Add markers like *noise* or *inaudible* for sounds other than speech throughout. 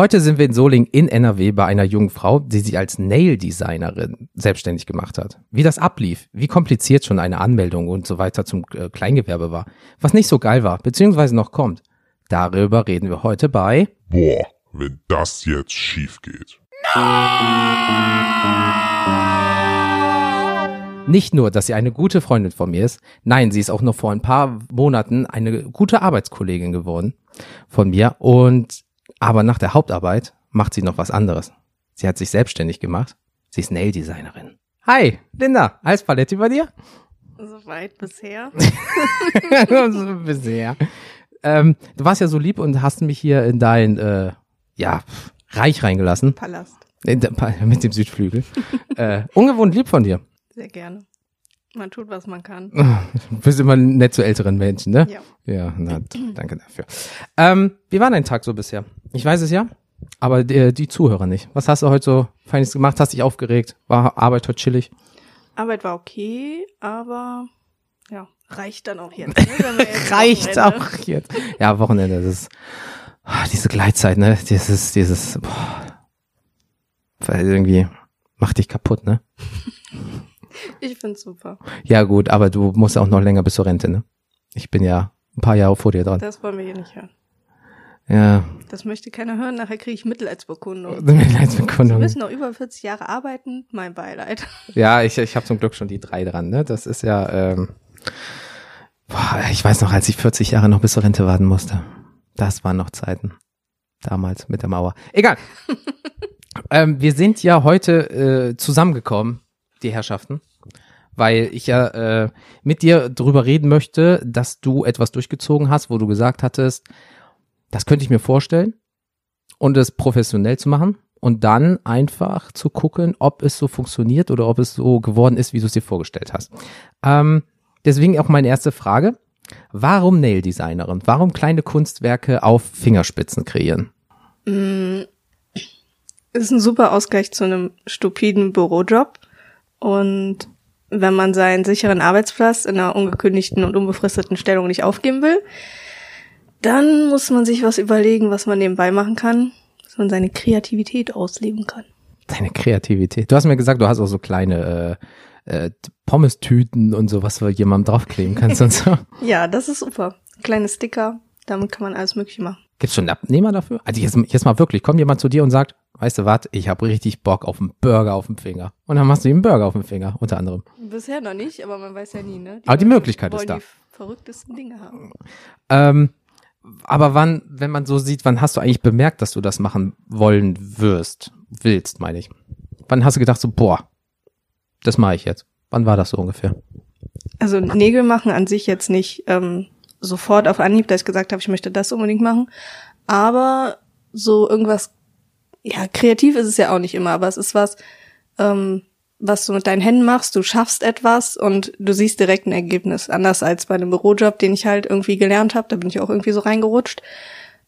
Heute sind wir in Soling in NRW bei einer jungen Frau, die sich als Nail-Designerin selbstständig gemacht hat. Wie das ablief, wie kompliziert schon eine Anmeldung und so weiter zum äh, Kleingewerbe war, was nicht so geil war, beziehungsweise noch kommt. Darüber reden wir heute bei Boah, wenn das jetzt schief geht. Nicht nur, dass sie eine gute Freundin von mir ist, nein, sie ist auch noch vor ein paar Monaten eine gute Arbeitskollegin geworden von mir und aber nach der Hauptarbeit macht sie noch was anderes. Sie hat sich selbstständig gemacht. Sie ist Nail-Designerin. Hi, Linda, alles Paletti bei dir? Soweit bisher. *laughs* bisher. Ähm, du warst ja so lieb und hast mich hier in dein, äh, ja, Reich reingelassen. Palast. In *laughs* mit dem Südflügel. äh, ungewohnt lieb von dir. Sehr gerne. Man tut, was man kann. Du *laughs* bist immer nett zu älteren Menschen, ne? Ja. Ja, na, danke dafür. Ähm, wie war dein Tag so bisher? Ich weiß es ja, aber die, die Zuhörer nicht. Was hast du heute so Feines gemacht? Hast dich aufgeregt? War Arbeit heute chillig? Arbeit war okay, aber ja, reicht dann auch jetzt. Ne? *laughs* Jetzt Reicht auch jetzt. Ja, Wochenende, das ist ah, diese Gleitzeit, ne? Dieses, dieses, boah, irgendwie macht dich kaputt, ne? *laughs* *laughs* Ich find's super. Ja gut, aber du musst auch noch länger bis zur Rente, ne? Ich bin ja ein paar Jahre vor dir dran. Das wollen wir hier nicht hören. Ja, Das möchte keiner hören, nachher kriege ich Mitleidsbekundung. *laughs* Sie Mitleidsbekundung. müssen noch über 40 Jahre arbeiten, mein Beileid. *laughs* Ja, ich, ich habe zum Glück schon die drei dran, ne? Das ist ja, ähm, boah, ich weiß noch, als ich 40 Jahre noch bis zur Rente warten musste. Das waren noch Zeiten. Damals mit der Mauer. Egal. ähm, wir sind ja heute äh, zusammengekommen, die Herrschaften, weil ich ja äh, mit dir drüber reden möchte, dass du etwas durchgezogen hast, wo du gesagt hattest, das könnte ich mir vorstellen und es professionell zu machen und dann einfach zu gucken, ob es so funktioniert oder ob es so geworden ist, wie du es dir vorgestellt hast. Ähm, deswegen auch meine erste Frage. Warum Nail Designerin? Warum kleine Kunstwerke auf Fingerspitzen kreieren? Mm, Ist ein super Ausgleich zu einem stupiden Bürojob. Und wenn man seinen sicheren Arbeitsplatz in einer ungekündigten und unbefristeten Stellung nicht aufgeben will, dann muss man sich was überlegen, was man nebenbei machen kann, dass man seine Kreativität ausleben kann. Deine Kreativität. Du hast mir gesagt, du hast auch so kleine äh, äh, Pommes-Tüten und so, was du jemandem draufkleben kannst und so. *laughs* Ja, das ist super. Kleine Sticker, damit kann man alles Mögliche machen. Gibt's schon einen Abnehmer dafür? Also jetzt, jetzt mal wirklich, kommt jemand zu dir und sagt, weißt du was, ich habe richtig Bock auf einen Burger auf dem Finger. Und dann machst du ihm einen Burger auf dem Finger, unter anderem. Bisher noch nicht, aber man weiß ja nie, ne? Aber die Möglichkeit ist da. die verrücktesten Dinge haben. Ähm, aber wann, wenn man so sieht, wann hast du eigentlich bemerkt, dass du das machen wollen wirst, willst, meine ich? Wann hast du gedacht so, boah, das mache ich jetzt? Wann war das so ungefähr? Also Nägel machen an sich jetzt nicht ähm, sofort auf Anhieb, dass ich gesagt habe, ich möchte das unbedingt machen. Aber so irgendwas, ja, kreativ ist es ja auch nicht immer, aber es ist was, ähm, was du mit deinen Händen machst, du schaffst etwas und du siehst direkt ein Ergebnis. Anders als bei einem Bürojob, den ich halt irgendwie gelernt habe, da bin ich auch irgendwie so reingerutscht,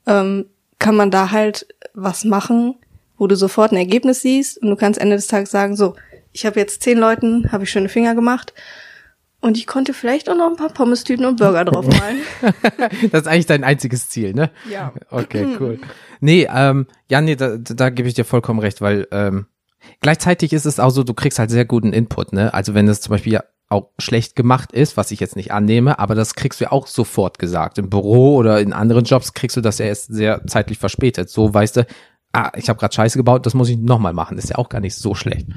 ähm, kann man da halt was machen, wo du sofort ein Ergebnis siehst und du kannst Ende des Tages sagen, so, ich habe jetzt zehn Leuten, habe ich schöne Finger gemacht und ich konnte vielleicht auch noch ein paar Pommes-Tüten und Burger draufmalen. *laughs* Das ist eigentlich dein einziges Ziel, ne? ja. Okay, cool. Nee, ähm, ja, nee, da, da gebe ich dir vollkommen recht, weil ähm, gleichzeitig ist es auch so, du kriegst halt sehr guten Input, ne? Also wenn es zum Beispiel auch schlecht gemacht ist, was ich jetzt nicht annehme, aber das kriegst du ja auch sofort gesagt. Im Büro oder in anderen Jobs kriegst du das ja erst sehr zeitlich verspätet. So weißt du, ah, ich habe gerade Scheiße gebaut, das muss ich nochmal machen. ist ja auch gar nicht so schlecht.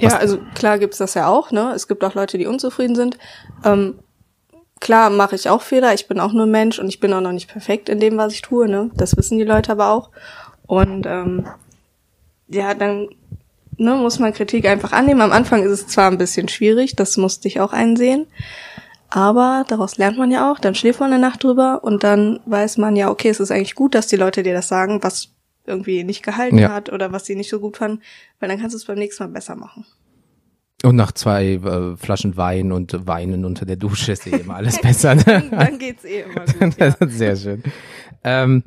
Ja, also klar gibt's das ja auch, ne? Es gibt auch Leute, die unzufrieden sind. Ähm, klar mache ich auch Fehler, ich bin auch nur Mensch und ich bin auch noch nicht perfekt in dem, was ich tue, ne? Das wissen die Leute aber auch. Und ähm, ja, dann ne, muss man Kritik einfach annehmen. Am Anfang ist es zwar ein bisschen schwierig, das musste ich auch einsehen. Aber daraus lernt man ja auch, dann schläft man eine Nacht drüber und dann weiß man ja, okay, es ist eigentlich gut, dass die Leute dir das sagen, was irgendwie nicht gehalten Ja. hat oder was sie nicht so gut fanden, weil dann kannst du es beim nächsten Mal besser machen. Und nach zwei äh, Flaschen Wein und Weinen unter der Dusche ist eh immer alles *laughs* besser. Ne? Dann, dann geht's eh immer gut. *laughs* Ja. Sehr schön. Ähm,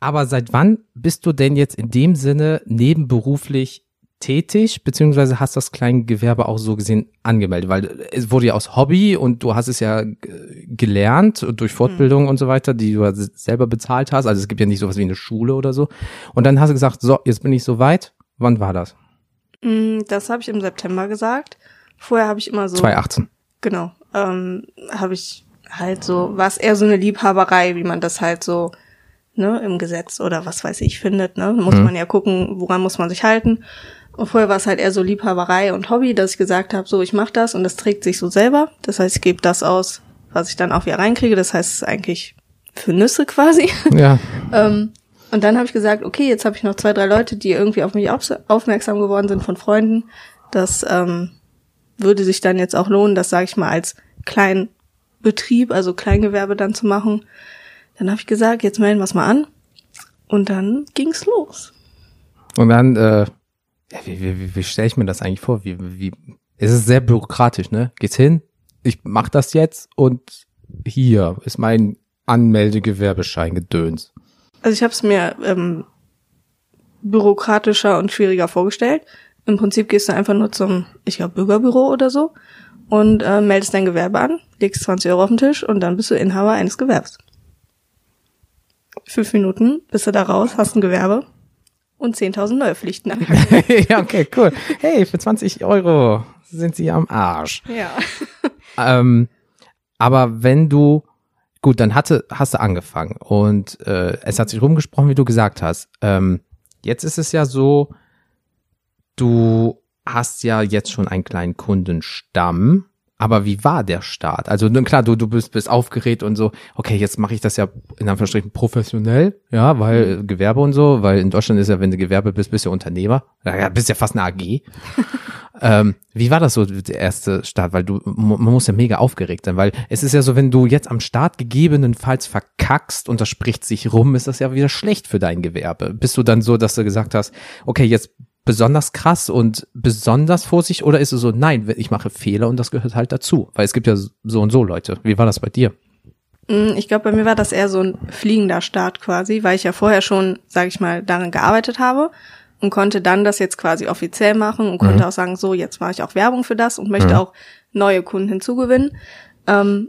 aber seit wann bist du denn jetzt in dem Sinne nebenberuflich tätig, beziehungsweise hast das Kleingewerbe auch so gesehen angemeldet, weil es wurde ja aus Hobby und du hast es ja äh, gelernt durch Fortbildung mhm. und so weiter, die du selber bezahlt hast. Also es gibt ja nicht sowas wie eine Schule oder so. Und dann hast du gesagt, so, jetzt bin ich so weit. Wann war das? Mm, das habe ich im September gesagt. Vorher habe ich immer so. 2018. Genau. Ähm, habe ich halt so, war es eher so eine Liebhaberei, wie man das halt so ne, im Gesetz oder was weiß ich findet. Ne? Muss mhm. man ja gucken, woran muss man sich halten. Und vorher war es halt eher so Liebhaberei und Hobby, dass ich gesagt habe, so ich mache das und das trägt sich so selber. Das heißt, ich gebe das aus, was ich dann auch wieder reinkriege. Das heißt, es ist eigentlich für Nüsse quasi. Ja. *laughs* ähm, und dann habe ich gesagt, okay, jetzt habe ich noch zwei, drei Leute, die irgendwie auf mich aufmerksam geworden sind von Freunden. Das ähm, würde sich dann jetzt auch lohnen, das sage ich mal als kleinen Betrieb, also Kleingewerbe dann zu machen. Dann habe ich gesagt, jetzt melden wir es mal an. Und dann ging's los. Und dann äh, wie, wie, wie, wie stelle ich mir das eigentlich vor? Wie, wie, es ist sehr bürokratisch, ne? Geht's hin, ich mach das jetzt und hier ist mein Anmeldegewerbeschein gedöns. Also ich habe es mir ähm, bürokratischer und schwieriger vorgestellt. Im Prinzip gehst du einfach nur zum, ich glaube, Bürgerbüro oder so und äh, meldest dein Gewerbe an, legst 20 Euro auf den Tisch und dann bist du Inhaber eines Gewerbs. Fünf Minuten bist du da raus, hast ein Gewerbe und 10.000 neue Pflichten *laughs* ja, okay, cool. Hey, für 20 Euro sind sie am Arsch. Ja. ähm, aber wenn du, gut, dann hatte, hast du angefangen und äh, es hat sich rumgesprochen, wie du gesagt hast. Ähm, jetzt ist es ja so, du hast ja jetzt schon einen kleinen Kundenstamm aber wie war der Start? Also klar, du, du bist, bist aufgeregt und so, okay, jetzt mache ich das ja in Anführungsstrichen professionell, ja, weil mhm. Gewerbe und so, weil in Deutschland ist ja, wenn du Gewerbe bist, bist du Unternehmer. Ja, bist ja fast eine AG. *laughs* ähm, wie war das so, der erste Start? Weil du, man muss ja mega aufgeregt sein, weil es ist ja so, wenn du jetzt am Start gegebenenfalls verkackst und das spricht sich rum, ist das ja wieder schlecht für dein Gewerbe. Bist du dann so, dass du gesagt hast, okay, jetzt besonders krass und besonders vorsichtig oder ist es so, nein, ich mache Fehler und das gehört halt dazu? Weil es gibt ja so und so Leute. Wie war das bei dir? Mm, ich glaube, bei mir war das eher so ein fliegender Start quasi, weil ich ja vorher schon, sage ich mal, daran gearbeitet habe und konnte dann das jetzt quasi offiziell machen und konnte mhm. auch sagen, so, jetzt mache ich auch Werbung für das und möchte mhm. auch neue Kunden hinzugewinnen. Ähm,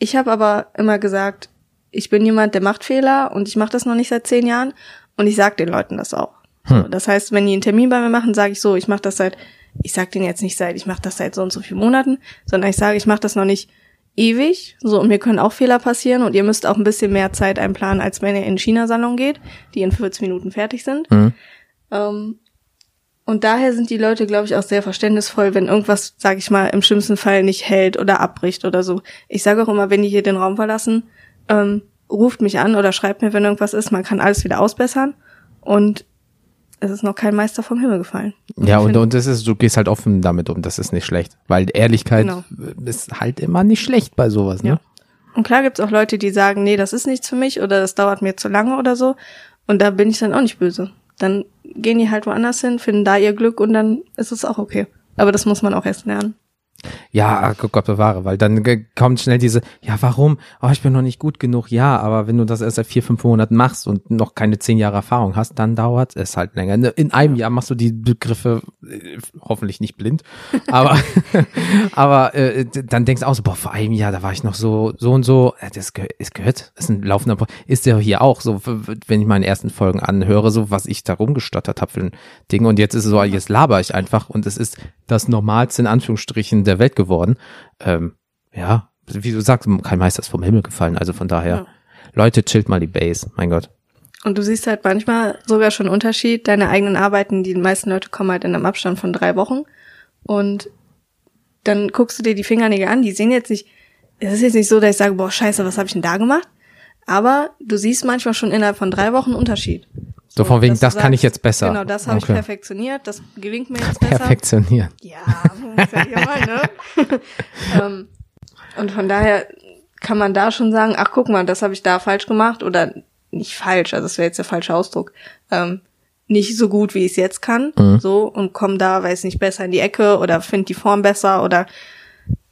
ich habe aber immer gesagt, ich bin jemand, der macht Fehler und ich mache das noch nicht seit zehn Jahren und ich sage den Leuten das auch. Hm. So, das heißt, wenn die einen Termin bei mir machen, sage ich so, ich mache das seit, ich sag denen jetzt nicht seit, ich mache das seit so und so vielen Monaten, sondern ich sage, ich mache das noch nicht ewig, so und mir können auch Fehler passieren und ihr müsst auch ein bisschen mehr Zeit einplanen, als wenn ihr in den China-Salon geht, die in 40 Minuten fertig sind. Hm. Ähm, und daher sind die Leute, glaube ich, auch sehr verständnisvoll, wenn irgendwas, sage ich mal, im schlimmsten Fall nicht hält oder abbricht oder so. Ich sage auch immer, wenn die hier den Raum verlassen, ähm, ruft mich an oder schreibt mir, wenn irgendwas ist. Man kann alles wieder ausbessern. Und es ist noch kein Meister vom Himmel gefallen. ja, und, und das ist, du gehst halt offen damit um, das ist nicht schlecht. Weil Ehrlichkeit genau. ist halt immer nicht schlecht bei sowas, ne? Ja. Und klar gibt's auch Leute, die sagen, nee, das ist nichts für mich oder das dauert mir zu lange oder so. Und da bin ich dann auch nicht böse. Dann gehen die halt woanders hin, finden da ihr Glück und dann ist es auch okay. Aber das muss man auch erst lernen. Ja, Gott bewahre, weil dann kommt schnell diese, ja, warum? Oh, ich bin noch nicht gut genug. Ja, aber wenn du das erst seit vier, fünf Monaten machst und noch keine zehn Jahre Erfahrung hast, dann dauert es halt länger. In einem Jahr machst du die Begriffe äh, hoffentlich nicht blind, *laughs* aber aber äh, dann denkst du auch so, boah, vor einem Jahr, da war ich noch so so und so. Das gehört, es gehört, ist ein laufender, ist ja hier auch so, wenn ich meine ersten Folgen anhöre, so was ich da rumgestottert habe für ein Ding und jetzt ist es so, jetzt laber ich einfach und es ist das Normalste in Anführungsstrichen der Welt geworden. Ähm, ja, wie du sagst, kein Meister ist vom Himmel gefallen. Also von daher, ja. Leute, chillt mal die Base, mein Gott. Und du siehst halt manchmal sogar schon Unterschied. Deine eigenen Arbeiten, die meisten Leute kommen halt in einem Abstand von drei Wochen. Und dann guckst du dir die Fingernägel an, die sehen jetzt nicht, es ist jetzt nicht so, dass ich sage, boah, scheiße, was habe ich denn da gemacht? Aber du siehst manchmal schon innerhalb von drei Wochen Unterschied. So, von wegen, das sagst, kann ich jetzt besser. Genau, das habe okay. ich perfektioniert, das gelingt mir jetzt besser. Perfektionieren. Ja, ja mal, ne? *laughs* ähm, und von daher kann man da schon sagen, ach guck mal, das habe ich da falsch gemacht oder nicht falsch, also das wäre jetzt der falsche Ausdruck. Ähm, nicht so gut, wie ich es jetzt kann, mhm. so und komm da, weiß nicht, besser in die Ecke oder find die Form besser oder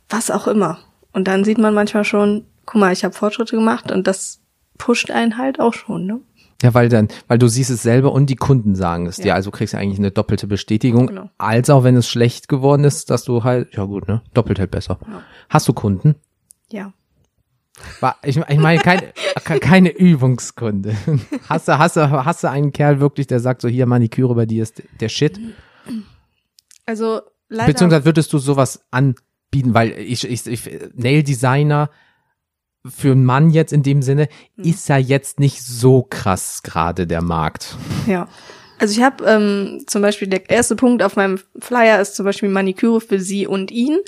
was auch immer. Und dann sieht man manchmal schon, guck mal, ich habe Fortschritte gemacht und das pusht einen halt auch schon, ne? Ja, weil dann, weil du siehst es selber und die Kunden sagen es dir, Ja. also kriegst du eigentlich eine doppelte Bestätigung, Genau. als auch wenn es schlecht geworden ist, dass du halt, ja gut, ne, doppelt halt besser. Ja. Hast du Kunden? Ja. Ich, ich meine keine, *laughs* ke- keine Übungskunde. Hast du, hast du, hast du einen Kerl wirklich, der sagt so hier Maniküre bei dir ist der Shit? Also leider. Beziehungsweise würdest du sowas anbieten, weil ich, ich, ich Nail Designer für einen Mann jetzt in dem Sinne Hm. ist ja jetzt nicht so krass gerade der Markt. Ja. Also ich habe ähm, zum Beispiel der erste Punkt auf meinem Flyer ist zum Beispiel Maniküre für sie und ihn.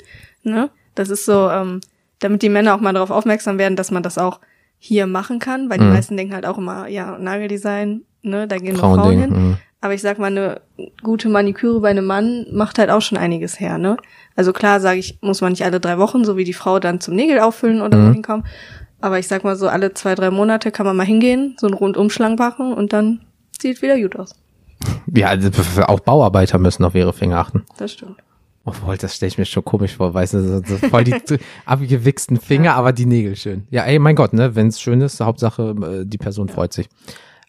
Ne? Das ist so, ähm, damit die Männer auch mal darauf aufmerksam werden, dass man das auch hier machen kann, weil die Mhm. meisten denken halt auch immer, ja, Nageldesign, ne, da gehen nur Frauen Frauending. hin. mhm. Aber ich sag mal, eine gute Maniküre bei einem Mann macht halt auch schon einiges her, ne? Also klar, sage ich, muss man nicht alle drei Wochen, so wie die Frau dann zum Nägel auffüllen oder Mhm. so hinkommen. Aber ich sag mal so, alle zwei, drei Monate kann man mal hingehen, so einen Rundumschlag machen und dann sieht wieder gut aus. Ja, also auch Bauarbeiter müssen auf ihre Finger achten. Das stimmt. Obwohl, das stelle ich mir schon komisch vor, weißt du, so, so voll die *laughs* abgewichsten Finger, aber die Nägel schön. Ja, ey, mein Gott, ne, wenn es schön ist, Hauptsache, äh, die Person freut sich.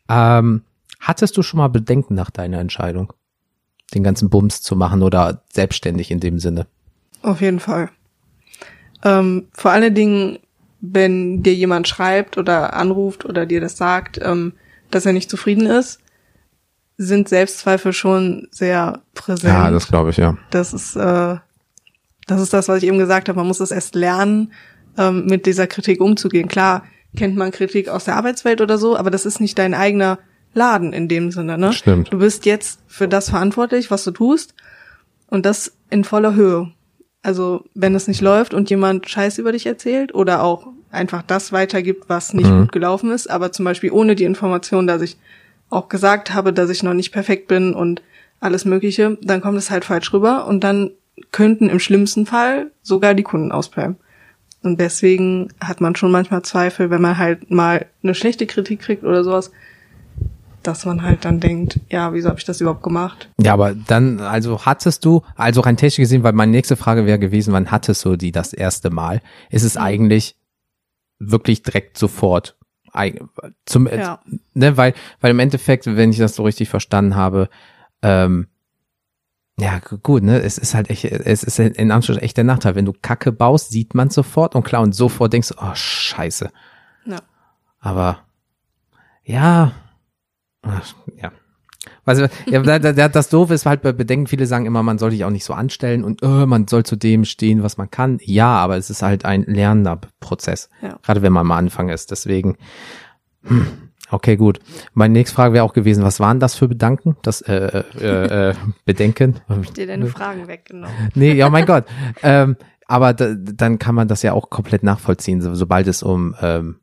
Ähm, hattest du schon mal Bedenken nach deiner Entscheidung, den ganzen Bums zu machen oder selbstständig in dem Sinne? Auf jeden Fall. Ähm, vor allen Dingen, wenn dir jemand schreibt oder anruft oder dir das sagt, ähm, dass er nicht zufrieden ist, sind Selbstzweifel schon sehr präsent. Ja, das glaube ich, ja. Das ist, äh, das ist das, was ich eben gesagt habe. Man muss es erst lernen, ähm, mit dieser Kritik umzugehen. Klar kennt man Kritik aus der Arbeitswelt oder so, aber das ist nicht dein eigener Laden in dem Sinne. Ne? Stimmt. Du bist jetzt für das verantwortlich, was du tust, und das in voller Höhe. Also wenn es nicht läuft und jemand Scheiß über dich erzählt oder auch einfach das weitergibt, was nicht Mhm. gut gelaufen ist, aber zum Beispiel ohne die Information, dass ich auch gesagt habe, dass ich noch nicht perfekt bin und alles Mögliche, dann kommt es halt falsch rüber und dann könnten im schlimmsten Fall sogar die Kunden ausbleiben. Und deswegen hat man schon manchmal Zweifel, wenn man halt mal eine schlechte Kritik kriegt oder sowas, dass man halt dann denkt, ja, wieso habe ich das überhaupt gemacht? Ja, aber dann, also hattest du, also rein technisch gesehen, weil meine nächste Frage wäre gewesen, wann hattest du die das erste Mal? Ist es eigentlich wirklich direkt sofort? Zum, Ja. ne, weil, weil im Endeffekt, wenn ich das so richtig verstanden habe, ähm, ja, gu- gut, ne, es ist halt echt, es ist in Anführungszeichen echt der Nachteil. Wenn du Kacke baust, sieht man sofort und klar, und sofort denkst du, oh, scheiße. Ja. Aber, ja, ach, ja. Also, ja, da, da, das Doofe ist halt bei Bedenken, viele sagen immer, man soll sich auch nicht so anstellen und äh, man soll zu dem stehen, was man kann. Ja, aber es ist halt ein lernender Prozess. Ja. Gerade wenn man am Anfang ist. Deswegen, hm, okay, gut. Meine nächste Frage wäre auch gewesen, was waren das für Bedanken? Das äh, äh, äh, *laughs* Bedenken? Dir deine Fragen weggenommen. Nee, ja, mein Gott. Ähm, aber da, dann kann man das ja auch komplett nachvollziehen, so, sobald es um ähm,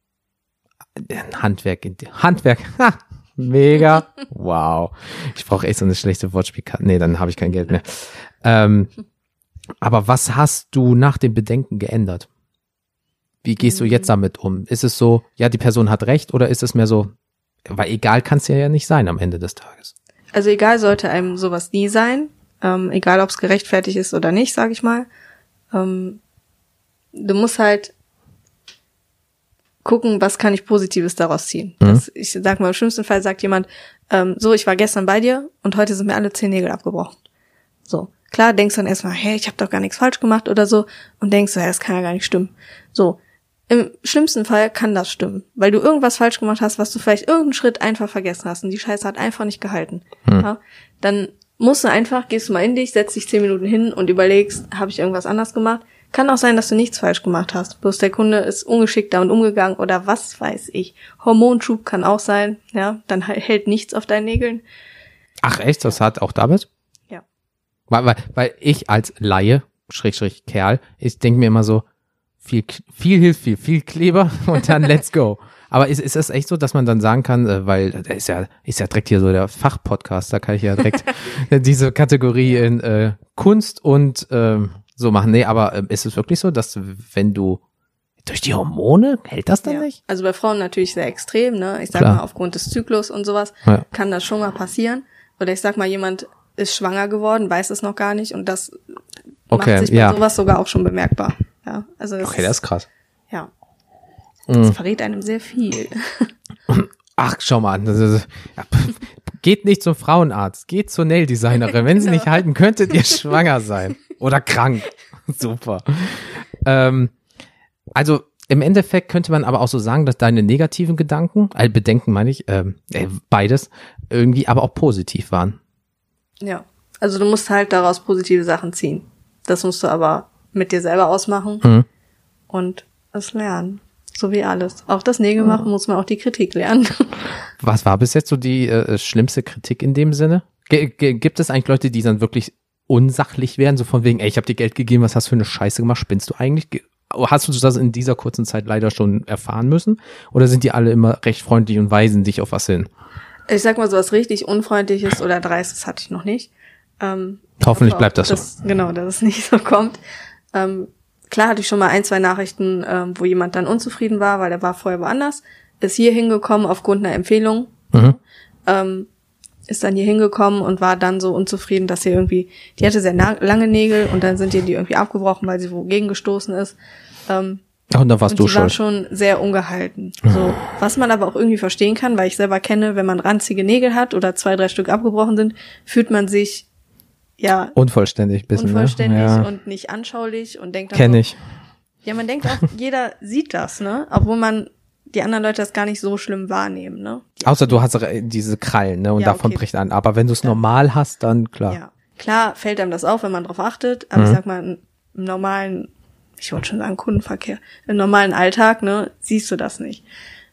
Handwerk, Handwerk, ha, mega, *laughs* wow. Ich brauche echt so eine schlechte Wortspielkarte. Nee, dann habe ich kein Geld mehr. Ähm, aber was hast du nach dem Bedenken geändert? Wie gehst du jetzt damit um? Ist es so, ja, die Person hat recht oder ist es mehr so, weil egal kann es ja, ja nicht sein am Ende des Tages. Also egal sollte einem sowas nie sein, ähm, egal ob es gerechtfertigt ist oder nicht, sag ich mal. Ähm, du musst halt gucken, was kann ich Positives daraus ziehen. Mhm. Das, ich sag mal, im schlimmsten Fall sagt jemand, ähm, so, ich war gestern bei dir und heute sind mir alle zehn Nägel abgebrochen. So, klar, denkst dann erstmal, hey, ich habe doch gar nichts falsch gemacht oder so und denkst, ja, das kann ja gar nicht stimmen. So, im schlimmsten Fall kann das stimmen, weil du irgendwas falsch gemacht hast, was du vielleicht irgendeinen Schritt einfach vergessen hast und die Scheiße hat einfach nicht gehalten. Ja? Dann musst du einfach, gehst du mal in dich, setzt dich zehn Minuten hin und überlegst, habe ich irgendwas anders gemacht? Kann auch sein, dass du nichts falsch gemacht hast. Bloß der Kunde ist ungeschickt damit umgegangen oder was weiß ich. Hormonschub kann auch sein, ja, dann hält nichts auf deinen Nägeln. Ach echt, das hat auch damit? Ja. Weil, weil, weil ich als Laie, Schräg, Schräg, Kerl, ich denke mir immer so, viel, viel hilft viel, viel Kleber *laughs* und dann let's go. Aber ist, ist das echt so, dass man dann sagen kann, äh, weil da ist ja, ist ja direkt hier so der Fachpodcast, da kann ich ja direkt *laughs* diese Kategorie in äh, Kunst und ähm, so machen. Nee, aber ähm, ist es wirklich so, dass wenn du durch die Hormone, hält das dann Ja. nicht? Also bei Frauen natürlich sehr extrem, ne? Ich sag Klar. mal, aufgrund des Zyklus und sowas Ja. kann das schon mal passieren. Oder ich sag mal, jemand ist schwanger geworden, weiß es noch gar nicht und das Okay, macht sich bei ja. sowas sogar auch schon bemerkbar. Ja, also das Okay, das ist krass. ja, Mhm. das verrät einem sehr viel. *laughs* Ach, schau mal an. Das ist- ja, Geht nicht zum Frauenarzt, geht zur Nail-Designerin. Wenn sie nicht halten, könntet ihr *laughs* schwanger sein. Oder krank. *laughs* Super. Ähm, also im Endeffekt könnte man aber auch so sagen, dass deine negativen Gedanken, äh, Bedenken meine ich, ähm, äh, beides, irgendwie aber auch positiv waren. Ja. Also du musst halt daraus positive Sachen ziehen. Das musst du aber mit dir selber ausmachen Mhm. und es lernen. So wie alles. Auch das Nägel machen muss man auch die Kritik lernen. Was war bis jetzt so die äh, schlimmste Kritik in dem Sinne? G gibt es eigentlich Leute, die dann wirklich unsachlich werden, so von wegen, ey, ich habe dir Geld gegeben, was hast du für eine Scheiße gemacht, spinnst du eigentlich? Ge- Hast du das in dieser kurzen Zeit leider schon erfahren müssen? Oder sind die alle immer recht freundlich und weisen dich auf was hin? Ich sag mal so was richtig Unfreundliches oder Dreistes hatte ich noch nicht. Ähm, Hoffentlich hoffe bleibt auch, das so. Genau, dass es *laughs* nicht so kommt. Ähm, klar hatte ich schon mal ein, zwei Nachrichten, ähm, wo jemand dann unzufrieden war, weil er war vorher woanders, ist hier hingekommen aufgrund einer Empfehlung, Mhm. ähm, ist dann hier hingekommen und war dann so unzufrieden, dass sie irgendwie, die hatte sehr lange Nägel und dann sind ihr die irgendwie abgebrochen, weil sie wogegen gestoßen ist. Ähm, Ach, und da warst und du die war schon sehr ungehalten. So, was man aber auch irgendwie verstehen kann, weil ich selber kenne, wenn man ranzige Nägel hat oder zwei, drei Stück abgebrochen sind, fühlt man sich ja Unvollständig bisschen, unvollständig ne? Ja, und nicht anschaulich und denkt dann kenn so, ich. ja, man denkt auch, jeder sieht das, ne? Obwohl man die anderen Leute das gar nicht so schlimm wahrnehmen, ne? Außer du hast diese Krallen, ne, und Ja, davon okay. bricht an. Aber wenn du es normal hast, dann klar. Ja. Klar fällt einem das auf, wenn man drauf achtet, aber Mhm. ich sag mal, im normalen, ich wollte schon sagen Kundenverkehr, im normalen Alltag, ne, siehst du das nicht.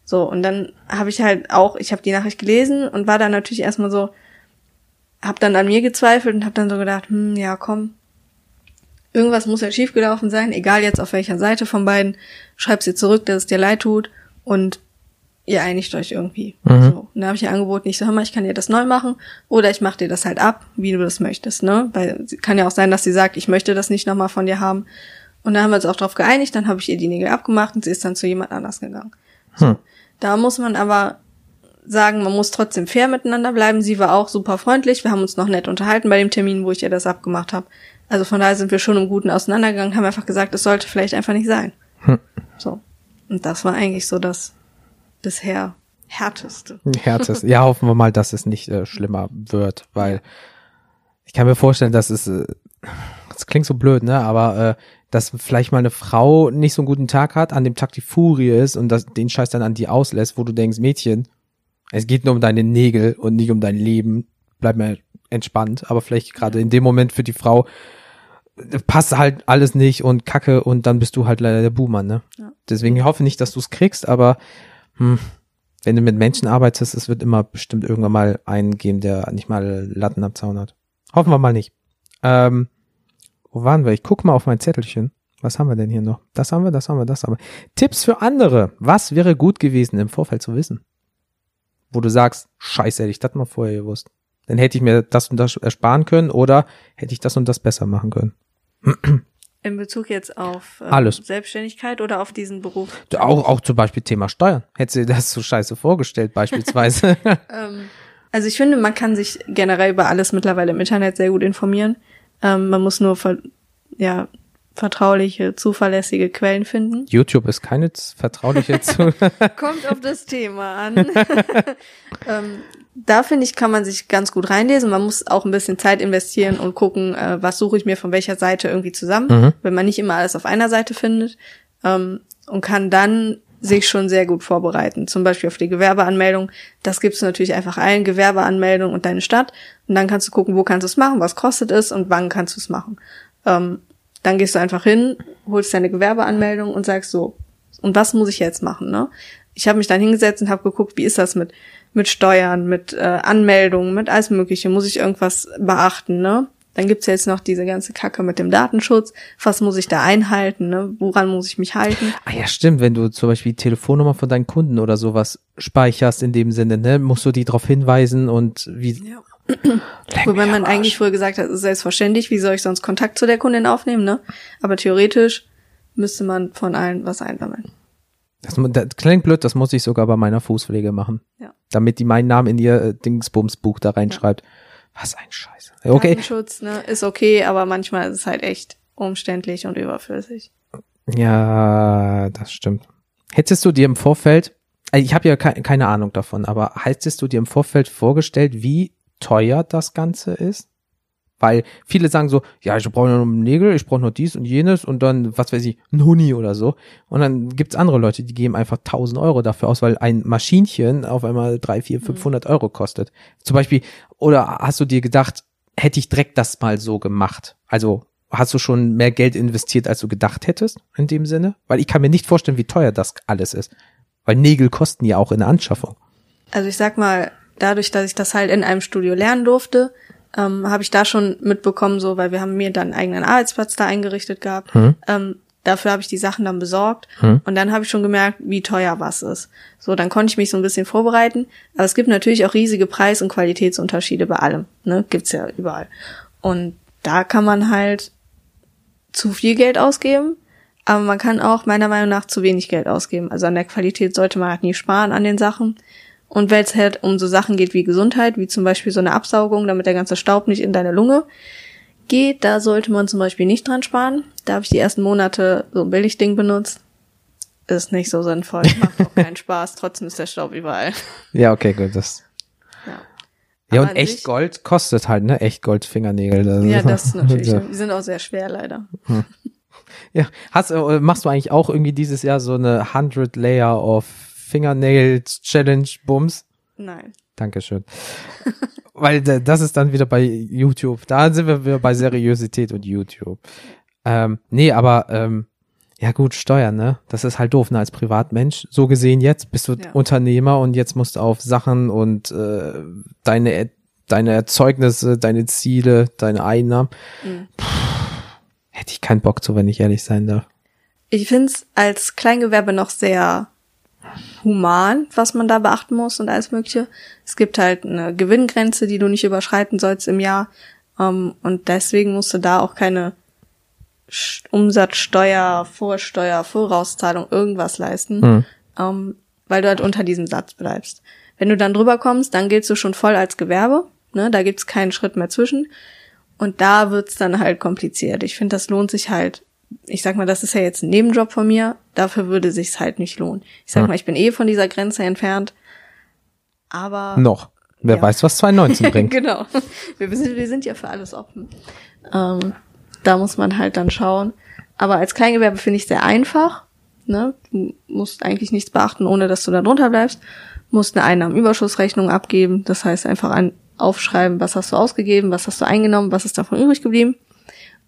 So, und dann habe ich halt auch, ich habe die Nachricht gelesen und war dann natürlich erstmal so, hab dann an mir gezweifelt und hab dann so gedacht, hm, ja, komm, irgendwas muss ja schiefgelaufen sein, egal jetzt auf welcher Seite von beiden, schreib's ihr zurück, dass es dir leid tut und ihr einigt euch irgendwie. Mhm. So. Und da habe ich ihr angeboten, ich so, hör mal, ich kann dir das neu machen oder ich mache dir das halt ab, wie du das möchtest, ne? Weil kann ja auch sein, dass sie sagt, ich möchte das nicht nochmal von dir haben. Und da haben wir uns auch drauf geeinigt, dann habe ich ihr die Nägel abgemacht und sie ist dann zu jemand anders gegangen. Hm. Da muss man aber sagen, man muss trotzdem fair miteinander bleiben. Sie war auch super freundlich. Wir haben uns noch nett unterhalten bei dem Termin, wo ich ihr das abgemacht habe. Also von daher sind wir schon im Guten auseinandergegangen, haben einfach gesagt, es sollte vielleicht einfach nicht sein. Hm. So. Und das war eigentlich so das bisher härteste. *laughs* Herzes. Ja, hoffen wir mal, dass es nicht äh, schlimmer wird, weil ich kann mir vorstellen, dass es, äh, das klingt so blöd, ne, aber äh, dass vielleicht mal eine Frau nicht so einen guten Tag hat, an dem Tag die Furie ist und das, den Scheiß dann an die auslässt, wo du denkst, Mädchen, es geht nur um deine Nägel und nicht um dein Leben, bleib mal entspannt, aber vielleicht gerade in dem Moment für die Frau passt halt alles nicht und Kacke und dann bist du halt leider der Boomer, ne? Ja. Deswegen ich hoffe nicht, dass du es kriegst, aber hm, wenn du mit Menschen arbeitest, es wird immer bestimmt irgendwann mal einen geben, der nicht mal Latten am Zaun hat. Hoffen wir mal nicht. Ähm, wo waren wir? Ich guck mal auf mein Zettelchen. Was haben wir denn hier noch? Das haben wir, das haben wir, das haben wir. Tipps für andere. Was wäre gut gewesen im Vorfeld zu wissen? Wo du sagst, scheiße, hätte ich das mal vorher gewusst. Dann hätte ich mir das und das ersparen können oder hätte ich das und das besser machen können. In Bezug jetzt auf ähm, Alles. Selbstständigkeit oder auf diesen Beruf? Auch, auch zum Beispiel Thema Steuern. Hättest du dir das so scheiße vorgestellt, beispielsweise. *laughs* *laughs* Ähm, also ich finde, man kann sich generell über alles mittlerweile im Internet sehr gut informieren. Ähm, man muss nur ver ja, vertrauliche, zuverlässige Quellen finden. YouTube ist keine vertrauliche zu. *laughs* Kommt auf das Thema an. ähm, da finde ich, kann man sich ganz gut reinlesen. Man muss auch ein bisschen Zeit investieren und gucken, äh, was suche ich mir von welcher Seite irgendwie zusammen, Mhm. wenn man nicht immer alles auf einer Seite findet ähm, und kann dann sich schon sehr gut vorbereiten. Zum Beispiel auf die Gewerbeanmeldung. Das gibst du natürlich einfach allen Gewerbeanmeldung und deine Stadt. Und dann kannst du gucken, wo kannst du es machen, was kostet es und wann kannst du es machen. Ähm, dann gehst du einfach hin, holst deine Gewerbeanmeldung und sagst so, und was muss ich jetzt machen, ne? Ich habe mich dann hingesetzt und habe geguckt, wie ist das mit mit Steuern, mit äh, Anmeldungen, mit alles Mögliche. Muss ich irgendwas beachten, ne? Dann gibt's ja jetzt noch diese ganze Kacke mit dem Datenschutz. Was muss ich da einhalten, ne? Woran muss ich mich halten? Ah ja, stimmt, wenn du zum Beispiel die Telefonnummer von deinen Kunden oder sowas speicherst in dem Sinne, ne, musst du die darauf hinweisen und wie. Ja. *clears throat* Wobei man eigentlich früher gesagt hat, es ist selbstverständlich, wie soll ich sonst Kontakt zu der Kundin aufnehmen, ne? Aber theoretisch müsste man von allen was einsammeln. Das, das klingt blöd, das muss ich sogar bei meiner Fußpflege machen. Ja. Damit die meinen Namen in ihr äh, Dingsbumsbuch da reinschreibt. Was ein Scheiße. Okay. Datenschutz, ne, ist okay, aber manchmal ist es halt echt umständlich und überflüssig. Ja, das stimmt. Hättest du dir im Vorfeld, Also Ich habe ja ke keine Ahnung davon, aber heißt du dir im Vorfeld vorgestellt, wie teuer das Ganze ist? Weil viele sagen so, ja, ich brauche nur Nägel, ich brauche nur dies und jenes und dann, was weiß ich, ein Huni oder so. Und dann gibt's andere Leute, die geben einfach 1000 Euro dafür aus, weil ein Maschinchen auf einmal 3, 4, 500 Euro kostet. Zum Beispiel, oder hast du dir gedacht, hätte ich direkt das mal so gemacht? Also hast du schon mehr Geld investiert, als du gedacht hättest in dem Sinne? Weil ich kann mir nicht vorstellen, wie teuer das alles ist. Weil Nägel kosten ja auch in der Anschaffung. Also ich sag mal, dadurch, dass ich das halt in einem Studio lernen durfte, ähm, habe ich da schon mitbekommen, so, weil wir haben mir dann einen eigenen Arbeitsplatz da eingerichtet gehabt. Ähm, dafür habe ich die Sachen dann besorgt und dann habe ich schon gemerkt, wie teuer was ist. So, dann konnte ich mich so ein bisschen vorbereiten. Aber es gibt natürlich auch riesige Preis- und Qualitätsunterschiede bei allem. Ne? Gibt's ja überall. Und da kann man halt zu viel Geld ausgeben, aber man kann auch meiner Meinung nach zu wenig Geld ausgeben. Also an der Qualität sollte man halt nie sparen an den Sachen. Und wenn es halt um so Sachen geht wie Gesundheit, wie zum Beispiel so eine Absaugung, damit der ganze Staub nicht in deine Lunge geht, da sollte man zum Beispiel nicht dran sparen. Da habe ich die ersten Monate so ein Billigding benutzt. Ist nicht so sinnvoll, macht auch *laughs* keinen Spaß, trotzdem ist der Staub überall. Ja, okay, gut, das. Ja, Ja, und echt sich- Gold kostet halt, ne? Echt Gold Fingernägel. Das ja das ist *laughs* natürlich. Ja. Die sind auch sehr schwer leider. Ja, hast, äh, machst du eigentlich auch irgendwie dieses Jahr so eine 100 Layer of Fingernails Challenge Bums? Nein. Dankeschön. *laughs* Weil da- das ist dann wieder bei YouTube. Da sind wir wieder bei Seriosität und YouTube. Ähm, nee, aber ähm, ja gut, Steuern, ne? Das ist halt doof, ne? Als Privatmensch. So gesehen jetzt bist du Ja. Unternehmer und jetzt musst du auf Sachen und äh, deine deine Erzeugnisse, deine Ziele, deine Einnahmen. Mhm. Puh, hätte ich keinen Bock zu, wenn ich ehrlich sein darf. Ich find's als Kleingewerbe noch sehr human, was man da beachten muss und alles Mögliche. Es gibt halt eine Gewinngrenze, die du nicht überschreiten sollst im Jahr. Ähm, und deswegen musst du da auch keine Umsatzsteuer, Vorsteuer, Vorauszahlung, irgendwas leisten, Mhm. ähm, weil du halt unter diesem Satz bleibst. Wenn du dann drüber kommst, dann giltst du schon voll als Gewerbe. Ne? Da gibt's keinen Schritt mehr zwischen. Und da wird's dann halt kompliziert. Ich finde, das lohnt sich halt. Ich sag mal, das ist ja jetzt ein Nebenjob von mir. Dafür würde sich's halt nicht lohnen. Ich sag Ja. mal, ich bin eh von dieser Grenze entfernt. Aber Noch. Wer Ja. weiß, was 2019 *laughs* bringt. genau. Wir sind, wir sind ja für alles offen. Ähm, da muss man halt dann schauen. Aber als Kleingewerbe finde ich sehr einfach. Ne? Du musst eigentlich nichts beachten, ohne dass du da drunter bleibst. Musst eine Einnahmenüberschussrechnung abgeben. Das heißt einfach ein, aufschreiben, was hast du ausgegeben, was hast du eingenommen, was ist davon übrig geblieben.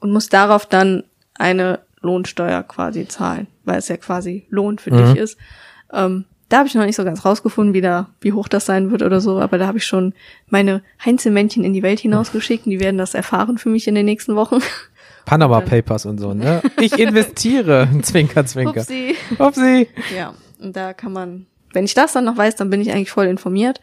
Und musst darauf dann eine Lohnsteuer quasi zahlen, weil es ja quasi Lohn für dich ist. Ähm, da habe ich noch nicht so ganz rausgefunden, wie, da, wie hoch das sein wird oder so, aber da habe ich schon meine Heinzelmännchen in die Welt hinausgeschickt und die werden das erfahren für mich in den nächsten Wochen. Panama Papers und so, ne? Ich investiere. *laughs* Zwinker, zwinker. Upsi. Upsi. Ja, und da kann man, wenn ich das dann noch weiß, dann bin ich eigentlich voll informiert.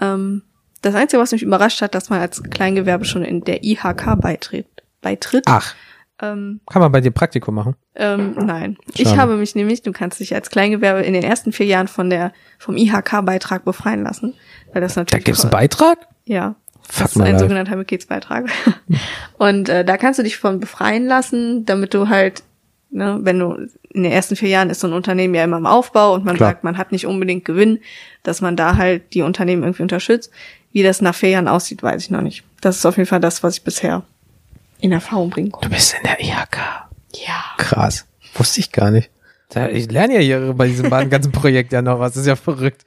Ähm, das Einzige, was mich überrascht hat, dass man als Kleingewerbe schon in der IHK beitritt. beitritt. Ach, Ähm, kann man bei dir Praktikum machen? ähm, nein. Ich Schade. habe mich nämlich, du kannst dich als Kleingewerbe in den ersten vier Jahren von der, vom IHK-Beitrag befreien lassen. Weil das Da natürlich. gibt's einen Beitrag? Ja. Fuck Das ist ein life. sogenannter Mitgliedsbeitrag. *laughs* Und äh, da kannst du dich von befreien lassen, damit du halt, ne, wenn du in den ersten vier Jahren ist so ein Unternehmen ja immer im Aufbau und man Klar. sagt, man hat nicht unbedingt Gewinn, dass man da halt die Unternehmen irgendwie unterstützt. Wie das nach vier Jahren aussieht, weiß ich noch nicht. Das ist auf jeden Fall das, was ich bisher in Erfahrung bringen Du konnte. bist in der IHK. Ja. Krass. Wusste ich gar nicht. Ich lerne ja hier bei diesem ganzen Projekt ja noch was. Das ist ja verrückt.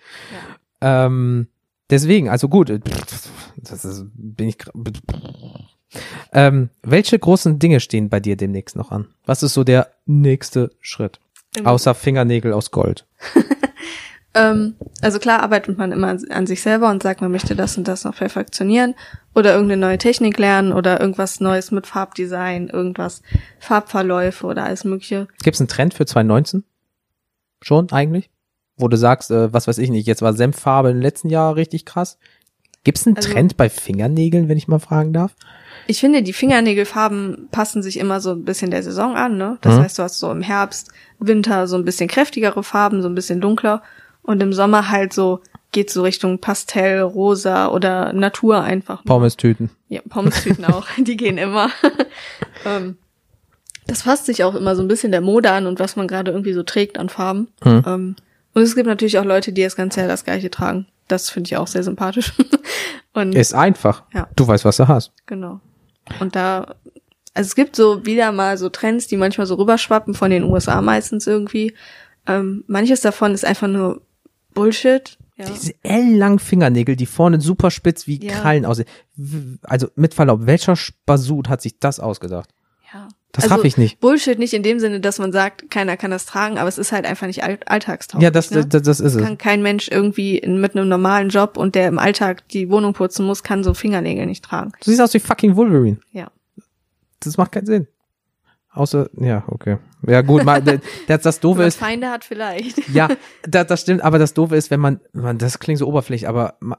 Ähm, deswegen, also gut. Das ist, bin ich. Ähm, welche großen Dinge stehen bei dir demnächst noch an? Was ist so der nächste Schritt? Ähm, Außer Fingernägel aus Gold. *laughs* Ähm, also klar arbeitet man immer an sich selber und sagt, man möchte das und das noch perfektionieren oder irgendeine neue Technik lernen oder irgendwas Neues mit Farbdesign, irgendwas Farbverläufe oder alles mögliche. Gibt es einen Trend für 2019? Schon eigentlich? Wo du sagst, äh, was weiß ich nicht, jetzt war Senffarbe im letzten Jahr richtig krass. Gibt es einen Also- Trend bei Fingernägeln, wenn ich mal fragen darf? Ich finde, die Fingernägelfarben passen sich immer so ein bisschen der Saison an, ne? Das Mhm. heißt, du hast so im Herbst, Winter so ein bisschen kräftigere Farben, so ein bisschen dunkler und im Sommer halt so geht so Richtung Pastell, Rosa oder Natur einfach. Pommes-Tüten. Ja, Pommes-Tüten auch, *laughs* die gehen immer. *laughs* ähm, das passt sich auch immer so ein bisschen der Mode an und was man gerade irgendwie so trägt an Farben. Mhm. Ähm, Und es gibt natürlich auch Leute, die das ganze Jahr das gleiche tragen. Das finde ich auch sehr sympathisch. *laughs* Und Ist einfach. Ja. Du weißt, was du hast. Genau. Und da, also es gibt so wieder mal so Trends, die manchmal so rüberschwappen von den USA meistens irgendwie. Ähm, manches davon ist einfach nur Bullshit. Ja. Diese ellenlangen Fingernägel, die vorne super spitz wie Ja. Krallen aussehen. Also mit Verlaub, welcher Spasut hat sich das ausgedacht? ja. Das raff ich nicht. Bullshit nicht in dem Sinne, dass man sagt, keiner kann das tragen, aber es ist halt einfach nicht all alltagstauglich. Ja, das, ne? das, das ist es. kann kein Mensch irgendwie in, mit einem normalen Job und der im Alltag die Wohnung putzen muss, kann so Fingernägel nicht tragen. Du siehst aus wie fucking Wolverine. Ja. Das macht keinen Sinn. Außer, ja, okay. Ja, gut, mal, das, das Wenn Doofe man ist, Feinde hat vielleicht. ja, *laughs* das, das stimmt, aber das Doofe ist, wenn man, man, das klingt so oberflächlich, aber man,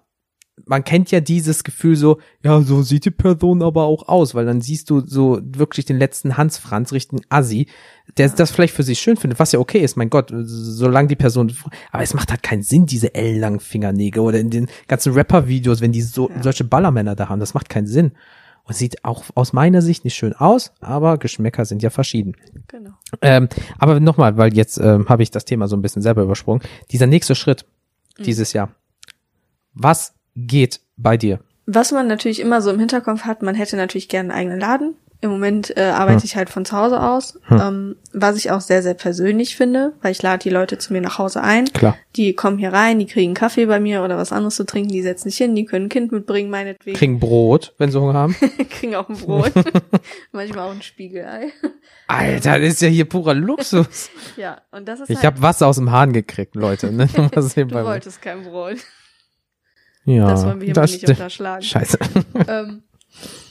man kennt ja dieses Gefühl so, ja, so sieht die Person aber auch aus, weil dann siehst du so wirklich den letzten Hans Franz richtigen Assi, der das vielleicht für sich schön findet, was ja okay ist, mein Gott, solange die Person, aber es macht halt keinen Sinn, diese ellenlangen Fingernägel oder in den ganzen Rapper-Videos, wenn die so, Ja. solche Ballermänner da haben, das macht keinen Sinn. Und sieht auch aus meiner Sicht nicht schön aus, aber Geschmäcker sind ja verschieden. Genau. Ähm, aber nochmal, weil jetzt ähm, habe ich das Thema so ein bisschen selber übersprungen. Dieser nächste Schritt dieses Jahr. Was geht bei dir? Was man natürlich immer so im Hinterkopf hat, man hätte natürlich gerne einen eigenen Laden. Im Moment äh, arbeite Hm. ich halt von zu Hause aus, ähm, was ich auch sehr, sehr persönlich finde, weil ich lade die Leute zu mir nach Hause ein. Klar. Die kommen hier rein, die kriegen Kaffee bei mir oder was anderes zu trinken, die setzen sich hin, die können ein Kind mitbringen, meinetwegen. Kriegen Brot, wenn sie Hunger haben. *laughs* kriegen auch ein Brot. *laughs* Manchmal auch ein Spiegelei. Alter, das ist ja hier purer Luxus. ja, und das ist Ich halt, habe Wasser aus dem Hahn gekriegt, Leute. Ne? *laughs* Du wolltest kein Brot. ja, Das wollen wir hier mal nicht unterschlagen. Scheiße. ähm,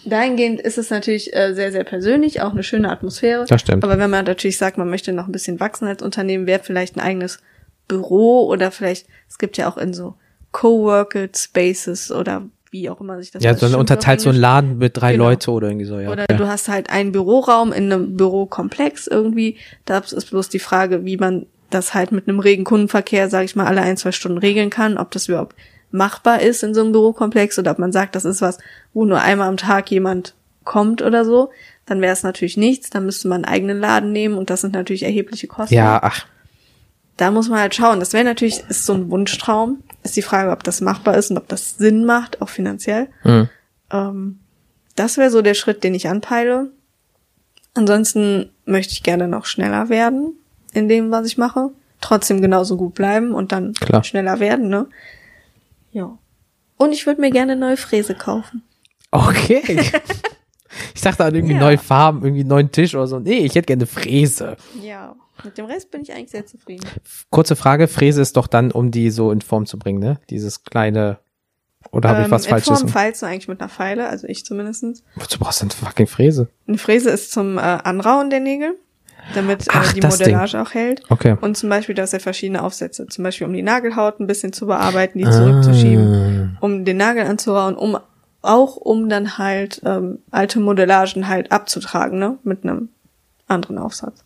dahingehend ist es natürlich äh, sehr, sehr persönlich, auch eine schöne Atmosphäre. Das stimmt. Aber wenn man natürlich sagt, man möchte noch ein bisschen wachsen als Unternehmen, wäre vielleicht ein eigenes Büro oder vielleicht, es gibt ja auch in so Coworked Spaces oder wie auch immer sich das Ja, so ein unterteilt so ein. Laden mit drei Genau. Leute oder irgendwie so, ja. Oder ja. du hast halt einen Büroraum in einem Bürokomplex irgendwie. Da ist bloß die Frage, wie man das halt mit einem regen Kundenverkehr, sage ich mal, alle ein, zwei Stunden regeln kann, ob das überhaupt machbar ist in so einem Bürokomplex oder ob man sagt, das ist was, wo nur einmal am Tag jemand kommt oder so. Dann wäre es natürlich nichts. Dann müsste man einen eigenen Laden nehmen und das sind natürlich erhebliche Kosten. ja, ach, Da muss man halt schauen. Das wäre natürlich, ist so ein Wunschtraum. Ist die Frage, ob das machbar ist und ob das Sinn macht, auch finanziell. hm. Ähm, das wäre so der Schritt, den ich anpeile. Ansonsten möchte ich gerne noch schneller werden in dem, was ich mache. Trotzdem genauso gut bleiben und dann Klar. schneller werden, ne? Ja. Und ich würde mir gerne eine neue Fräse kaufen. okay. *laughs* ich dachte an irgendwie Ja. neue Farben, irgendwie einen neuen Tisch oder so. Nee, ich hätte gerne eine Fräse. Ja. Mit dem Rest bin ich eigentlich sehr zufrieden. Kurze Frage, Fräse ist doch dann, um die so in Form zu bringen, ne? Dieses kleine, oder habe ich Ähm, was in Falsches? Form Falz eigentlich mit einer Pfeile, also ich zumindestens. Wozu brauchst du eine fucking Fräse? Eine Fräse ist zum äh, Anrauen der Nägel, damit äh, Ach, die das Modellage auch hält. Okay. Und zum Beispiel, dass er verschiedene Aufsätze, zum Beispiel um die Nagelhaut ein bisschen zu bearbeiten, die zurückzuschieben, Ah. um den Nagel anzurauen, um auch um dann halt ähm, alte Modellagen halt abzutragen, ne, mit einem anderen Aufsatz.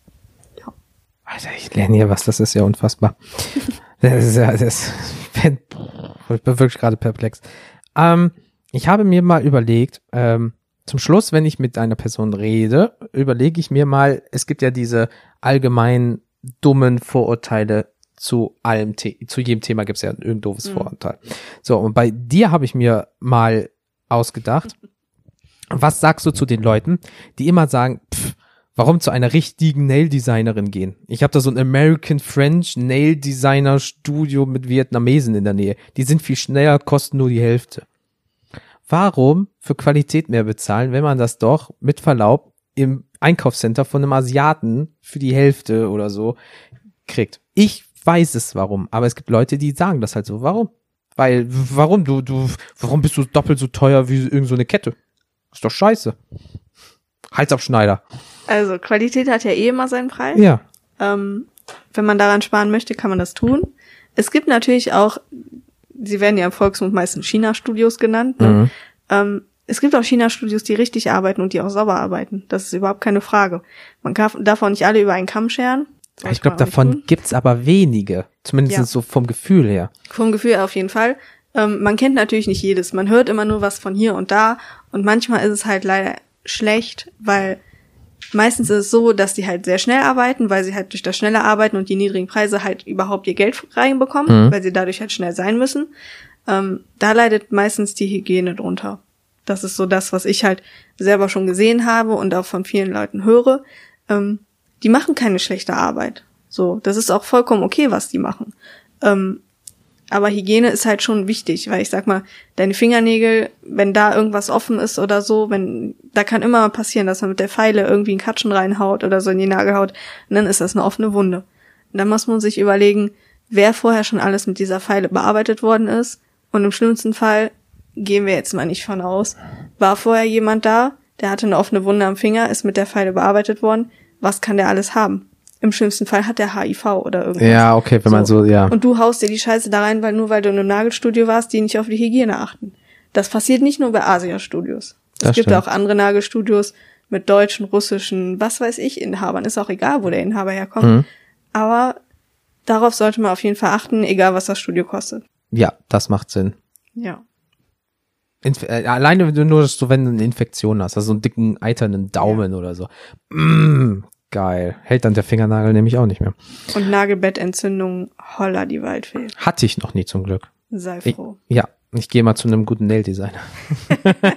Alter, ich lerne hier was, das ist ja unfassbar. *laughs* Das ist ja, das, ich bin, ich bin wirklich gerade perplex. Ähm, ich habe mir mal überlegt, ähm, zum Schluss, wenn ich mit einer Person rede, überlege ich mir mal, es gibt ja diese allgemein dummen Vorurteile zu allem, The zu jedem Thema gibt es ja ein doofes Mhm. Vorurteil. So, und bei dir habe ich mir mal ausgedacht, was sagst du zu den Leuten, die immer sagen, pff, warum zu einer richtigen Nail-Designerin gehen? Ich habe da so ein American French Nail-Designer Studio mit Vietnamesen in der Nähe. Die sind viel schneller, kosten nur die Hälfte. Warum für Qualität mehr bezahlen, wenn man das doch mit Verlaub im Einkaufscenter von einem Asiaten für die Hälfte oder so kriegt? Ich weiß es warum, aber es gibt Leute, die sagen das halt so. Warum? Weil, warum? Du, du, warum bist du doppelt so teuer wie irgend so eine Kette? Ist doch scheiße. Halsabschneider. Also Qualität hat ja eh immer seinen Preis. Ja. Ähm, wenn man daran sparen möchte, kann man das tun. Es gibt natürlich auch, sie werden ja im Volksmund meistens China-Studios genannt. Ne? Mhm. Ähm, es gibt auch China-Studios, die richtig arbeiten und die auch sauber arbeiten. Das ist überhaupt keine Frage. Man darf, darf auch nicht alle über einen Kamm scheren. Sollte Ich glaube, davon gibt's aber wenige. Zumindest Ja. so vom Gefühl her. Vom Gefühl auf jeden Fall. Ähm, man kennt natürlich nicht jedes. Man hört immer nur was von hier und da. Und manchmal ist es halt leider schlecht, weil Meistens ist es so, dass die halt sehr schnell arbeiten, weil sie halt durch das schnelle Arbeiten und die niedrigen Preise halt überhaupt ihr Geld reinbekommen, Mhm. weil sie dadurch halt schnell sein müssen. Ähm, da leidet meistens die Hygiene drunter. Das ist so das, was ich halt selber schon gesehen habe und auch von vielen Leuten höre. Ähm, die machen keine schlechte Arbeit. So, das ist auch vollkommen okay, was die machen. Ähm, aber Hygiene ist halt schon wichtig, weil ich sag mal, deine Fingernägel, wenn da irgendwas offen ist oder so, wenn, da kann immer passieren, dass man mit der Pfeile irgendwie einen Katschen reinhaut oder so in die Nagelhaut, und dann ist das eine offene Wunde. Und dann muss man sich überlegen, wer vorher schon alles mit dieser Pfeile bearbeitet worden ist. Und im schlimmsten Fall, gehen wir jetzt mal nicht von aus, war vorher jemand da, der hatte eine offene Wunde am Finger, ist mit der Pfeile bearbeitet worden. Was kann der alles haben? Im schlimmsten Fall hat der HIV oder irgendwas. Ja, okay, wenn man so, ja. Und du haust dir die Scheiße da rein, weil nur weil du in einem Nagelstudio warst, die nicht auf die Hygiene achten. Das passiert nicht nur bei Asia-Studios. Es gibt stimmt. auch andere Nagelstudios mit deutschen, russischen, was weiß ich, Inhabern. Ist auch egal, wo der Inhaber herkommt. Mhm. Aber darauf sollte man auf jeden Fall achten, egal was das Studio kostet. Ja, das macht Sinn. Ja. Inf äh, alleine wenn du nur, dass du, wenn du eine Infektion hast, also so einen dicken, eiternen Daumen oder so. Mm, geil. Hält dann der Fingernagel nämlich auch nicht mehr. Und Nagelbettentzündung, holla die Waldfee. Hatte ich noch nie zum Glück. Sei Ich, froh. ja, ich gehe mal zu einem guten Nail-Designer. *laughs*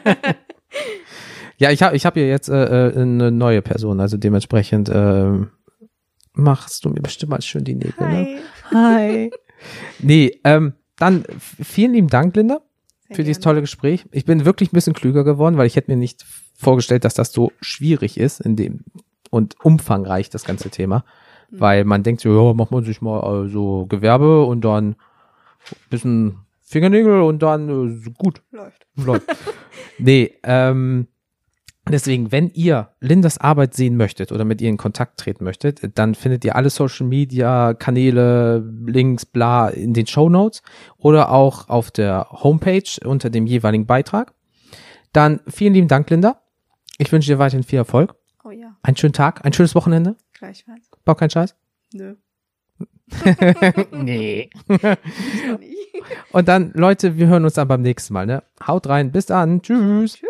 ja, ich habe ich hab hier jetzt äh, äh, eine neue Person, also dementsprechend ähm, machst du mir bestimmt mal schön die Nägel. Ne? Hi. Nee, ähm, dann vielen lieben Dank, Linda, Sehr für dieses gerne. tolle Gespräch. Ich bin wirklich ein bisschen klüger geworden, weil ich hätte mir nicht vorgestellt, dass das so schwierig ist in dem und umfangreich das ganze Thema, Mhm. weil man denkt so, ja, macht man sich mal äh, so Gewerbe und dann bisschen Fingernägel und dann äh, gut Läuft. läuft. *laughs* nee, ähm, deswegen, wenn ihr Lindas Arbeit sehen möchtet oder mit ihr in Kontakt treten möchtet, dann findet ihr alle Social Media Kanäle, Links, bla in den Show Notes oder auch auf der Homepage unter dem jeweiligen Beitrag. Dann vielen lieben Dank, Linda. Ich wünsche dir weiterhin viel Erfolg. Ja, Einen schönen Tag, ein schönes Wochenende. gleichfalls. Bau keinen Scheiß. Nö. *laughs* nee. Und dann, Leute, wir hören uns dann beim nächsten Mal. Ne? Haut rein, bis dann. Tschüss. Tschüss.